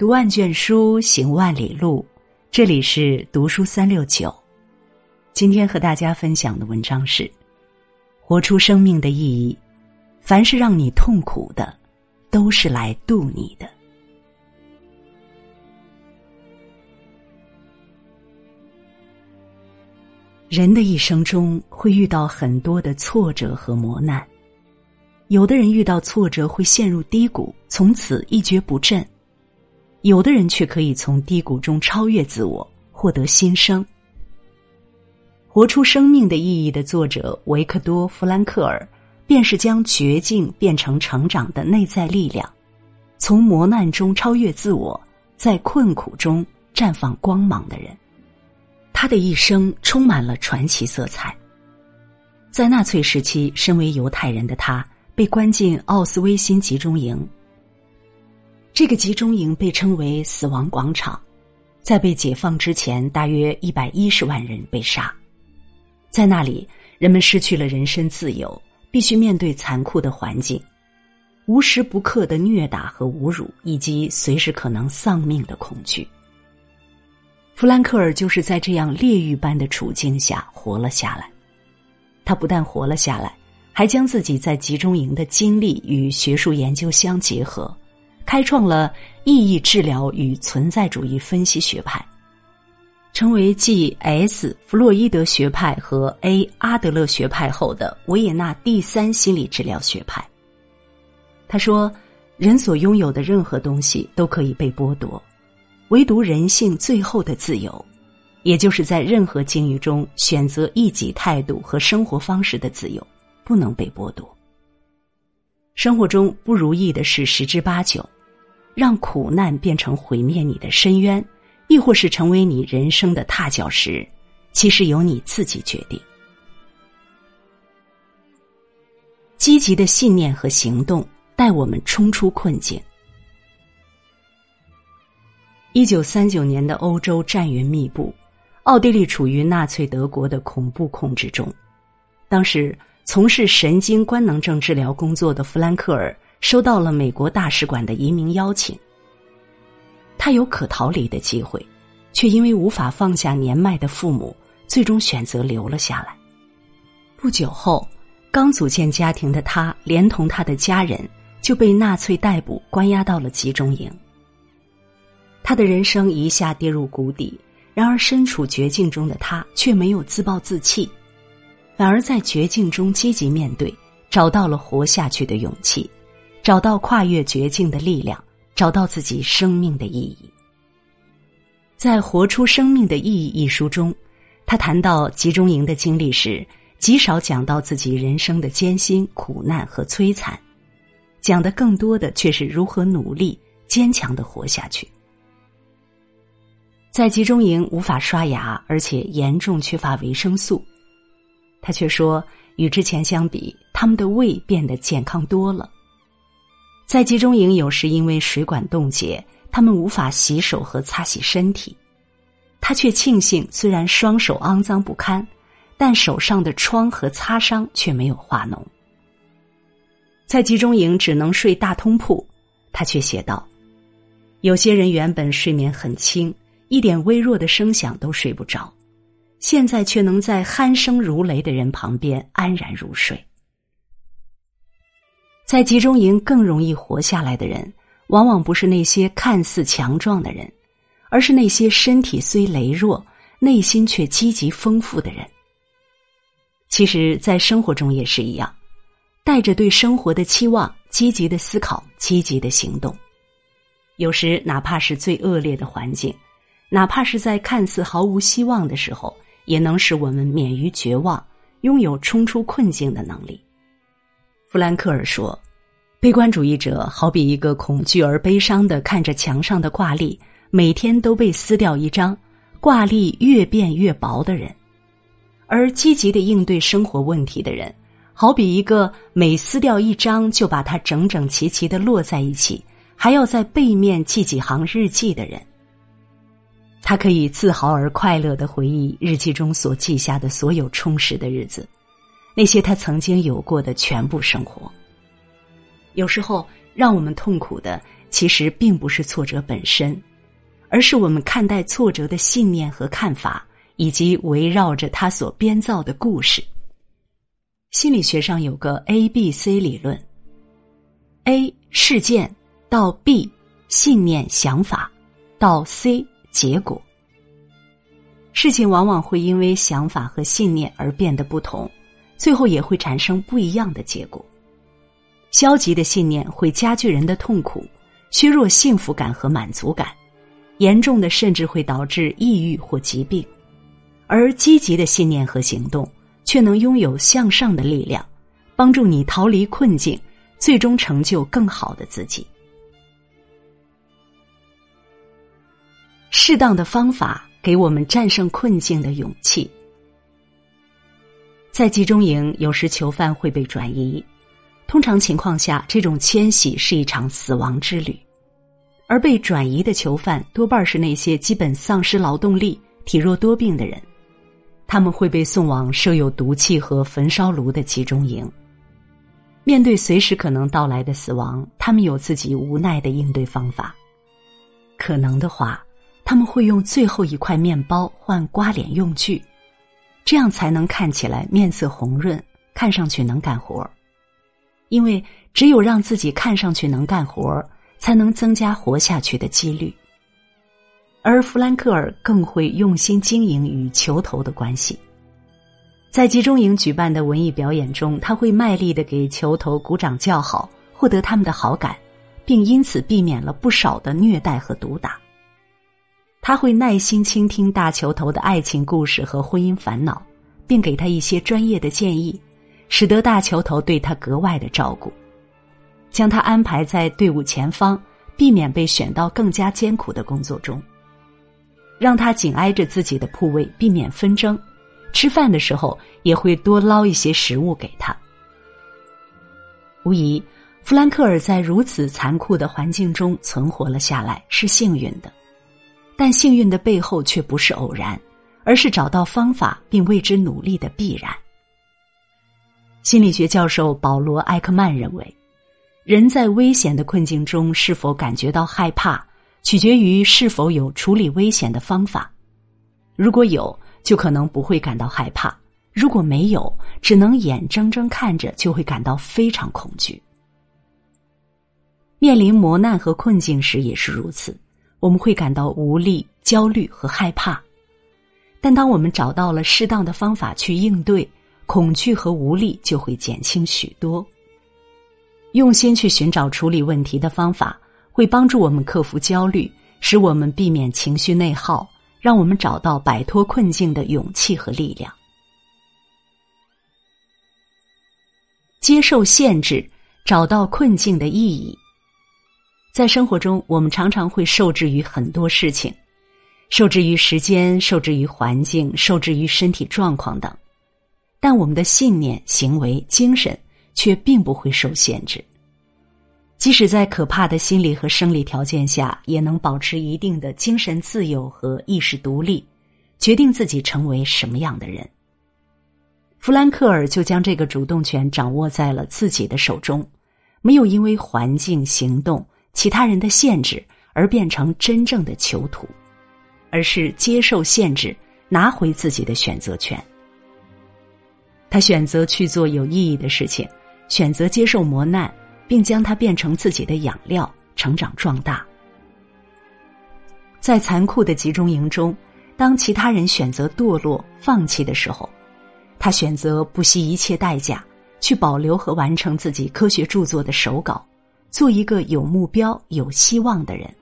读万卷书，行万里路。这里是读书三六九。今天和大家分享的文章是：活出生命的意义。凡是让你痛苦的，都是来渡你的。人的一生中会遇到很多的挫折和磨难，有的人遇到挫折会陷入低谷，从此一蹶不振；有的人却可以从低谷中超越自我，获得新生。活出生命的意义的作者维克多·弗兰克尔，便是将绝境变成成长的内在力量，从磨难中超越自我，在困苦中绽放光芒的人。他的一生充满了传奇色彩。在纳粹时期，身为犹太人的他被关进奥斯威辛集中营。这个集中营被称为“死亡广场”。在被解放之前，大约一百一十万人被杀。在那里，人们失去了人身自由，必须面对残酷的环境，无时不刻的虐打和侮辱，以及随时可能丧命的恐惧。弗兰克尔就是在这样炼狱般的处境下活了下来。他不但活了下来，还将自己在集中营的经历与学术研究相结合，开创了意义治疗与存在主义分析学派，成为继 S 弗洛伊德学派和 A 阿德勒学派后的维也纳第三心理治疗学派。他说：“人所拥有的任何东西都可以被剥夺。”唯独人性最后的自由，也就是在任何境遇中选择一己态度和生活方式的自由，不能被剥夺。生活中不如意的事十之八九，让苦难变成毁灭你的深渊，亦或是成为你人生的踏脚石，其实由你自己决定。积极的信念和行动带我们冲出困境。一九三九年的欧洲战云密布，奥地利处于纳粹德国的恐怖控制中。当时从事神经官能症治疗工作的弗兰克尔收到了美国大使馆的移民邀请。他有可逃离的机会，却因为无法放下年迈的父母，最终选择留了下来。不久后，刚组建家庭的他，连同他的家人就被纳粹逮捕，关押到了集中营。他的人生一下跌入谷底，然而身处绝境中的他却没有自暴自弃，反而在绝境中积极面对，找到了活下去的勇气，找到跨越绝境的力量，找到自己生命的意义。在《活出生命的意义》一书中，他谈到集中营的经历时，极少讲到自己人生的艰辛、苦难和摧残，讲的更多的却是如何努力、坚强的活下去。在集中营无法刷牙，而且严重缺乏维生素。他却说，与之前相比，他们的胃变得健康多了。在集中营，有时因为水管冻结，他们无法洗手和擦洗身体。他却庆幸，虽然双手肮脏不堪，但手上的疮和擦伤却没有化脓。在集中营只能睡大通铺，他却写道：“有些人原本睡眠很轻。”一点微弱的声响都睡不着，现在却能在鼾声如雷的人旁边安然入睡。在集中营更容易活下来的人，往往不是那些看似强壮的人，而是那些身体虽羸弱，内心却积极丰富的人。其实，在生活中也是一样，带着对生活的期望，积极的思考，积极的行动。有时，哪怕是最恶劣的环境。哪怕是在看似毫无希望的时候，也能使我们免于绝望，拥有冲出困境的能力。弗兰克尔说：“悲观主义者好比一个恐惧而悲伤的看着墙上的挂历，每天都被撕掉一张，挂历越变越薄的人；而积极的应对生活问题的人，好比一个每撕掉一张就把它整整齐齐的摞在一起，还要在背面记几行日记的人。”他可以自豪而快乐的回忆日记中所记下的所有充实的日子，那些他曾经有过的全部生活。有时候，让我们痛苦的其实并不是挫折本身，而是我们看待挫折的信念和看法，以及围绕着他所编造的故事。心理学上有个 A B C 理论：A 事件到 B 信念想法到 C 结果。事情往往会因为想法和信念而变得不同，最后也会产生不一样的结果。消极的信念会加剧人的痛苦，削弱幸福感和满足感，严重的甚至会导致抑郁或疾病；而积极的信念和行动却能拥有向上的力量，帮助你逃离困境，最终成就更好的自己。适当的方法给我们战胜困境的勇气。在集中营，有时囚犯会被转移。通常情况下，这种迁徙是一场死亡之旅，而被转移的囚犯多半是那些基本丧失劳动力、体弱多病的人，他们会被送往设有毒气和焚烧炉的集中营。面对随时可能到来的死亡，他们有自己无奈的应对方法。可能的话，他们会用最后一块面包换刮脸用具，这样才能看起来面色红润，看上去能干活。因为只有让自己看上去能干活才能增加活下去的几率。而弗兰克尔更会用心经营与球头的关系。在集中营举办的文艺表演中，他会卖力的给球头鼓掌叫好，获得他们的好感，并因此避免了不少的虐待和毒打。他会耐心倾听大球头的爱情故事和婚姻烦恼，并给他一些专业的建议。使得大球头对他格外的照顾，将他安排在队伍前方，避免被选到更加艰苦的工作中。让他紧挨着自己的铺位，避免纷争。吃饭的时候也会多捞一些食物给他。无疑，弗兰克尔在如此残酷的环境中存活了下来是幸运的，但幸运的背后却不是偶然，而是找到方法并为之努力的必然。心理学教授保罗·埃克曼认为，人在危险的困境中是否感觉到害怕，取决于是否有处理危险的方法。如果有，就可能不会感到害怕；如果没有，只能眼睁睁看着，就会感到非常恐惧。面临磨难和困境时也是如此，我们会感到无力、焦虑和害怕。但当我们找到了适当的方法去应对。恐惧和无力就会减轻许多。用心去寻找处理问题的方法，会帮助我们克服焦虑，使我们避免情绪内耗，让我们找到摆脱困境的勇气和力量。接受限制，找到困境的意义。在生活中，我们常常会受制于很多事情，受制于时间，受制于环境，受制于身体状况等。但我们的信念、行为、精神却并不会受限制，即使在可怕的心理和生理条件下，也能保持一定的精神自由和意识独立，决定自己成为什么样的人。弗兰克尔就将这个主动权掌握在了自己的手中，没有因为环境、行动、其他人的限制而变成真正的囚徒，而是接受限制，拿回自己的选择权。他选择去做有意义的事情，选择接受磨难，并将它变成自己的养料，成长壮大。在残酷的集中营中，当其他人选择堕落、放弃的时候，他选择不惜一切代价去保留和完成自己科学著作的手稿，做一个有目标、有希望的人。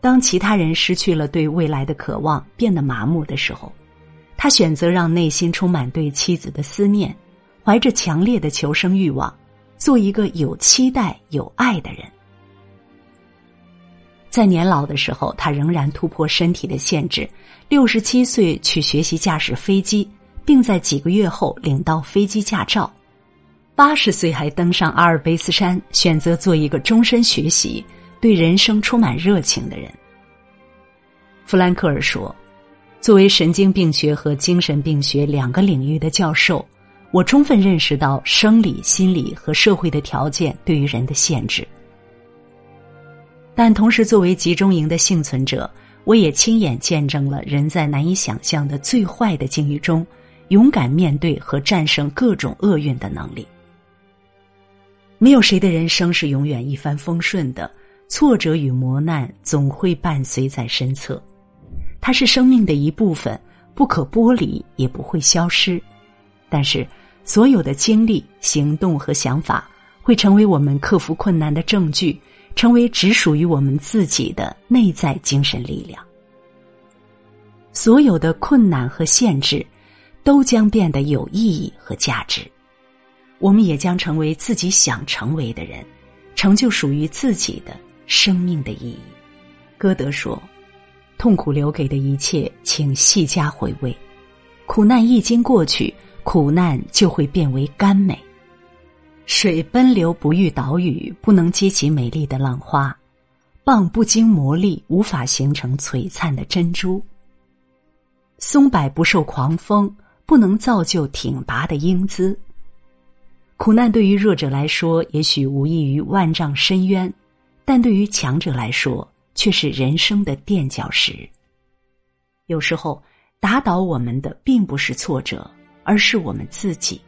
当其他人失去了对未来的渴望，变得麻木的时候。他选择让内心充满对妻子的思念，怀着强烈的求生欲望，做一个有期待、有爱的人。在年老的时候，他仍然突破身体的限制，六十七岁去学习驾驶飞机，并在几个月后领到飞机驾照。八十岁还登上阿尔卑斯山，选择做一个终身学习、对人生充满热情的人。弗兰克尔说。作为神经病学和精神病学两个领域的教授，我充分认识到生理、心理和社会的条件对于人的限制，但同时，作为集中营的幸存者，我也亲眼见证了人在难以想象的最坏的境遇中，勇敢面对和战胜各种厄运的能力。没有谁的人生是永远一帆风顺的，挫折与磨难总会伴随在身侧，它是生命的一部分，不可剥离，也不会消失。但是，所有的经历、行动和想法，会成为我们克服困难的证据，成为只属于我们自己的内在精神力量。所有的困难和限制，都将变得有意义和价值。我们也将成为自己想成为的人，成就属于自己的生命的意义。歌德说：“痛苦留给的一切，请细加回味。苦难一经过去，苦难就会变为甘美。水奔流不遇岛屿，不能激起美丽的浪花；蚌不经磨砺，无法形成璀璨的珍珠；松柏不受狂风，不能造就挺拔的英姿。”苦难对于弱者来说，也许无异于万丈深渊，但对于强者来说，却是人生的垫脚石。有时候，打倒我们的并不是挫折，而是我们自己。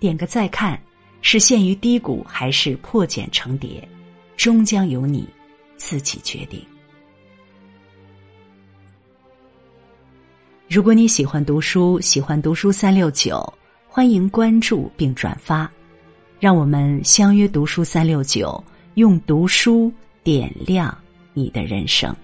点个再看，是陷于低谷，还是破茧成蝶，终将由你自己决定。如果你喜欢读书，喜欢读书三六九。欢迎关注并转发，让我们相约读书三六九，用读书点亮你的人生。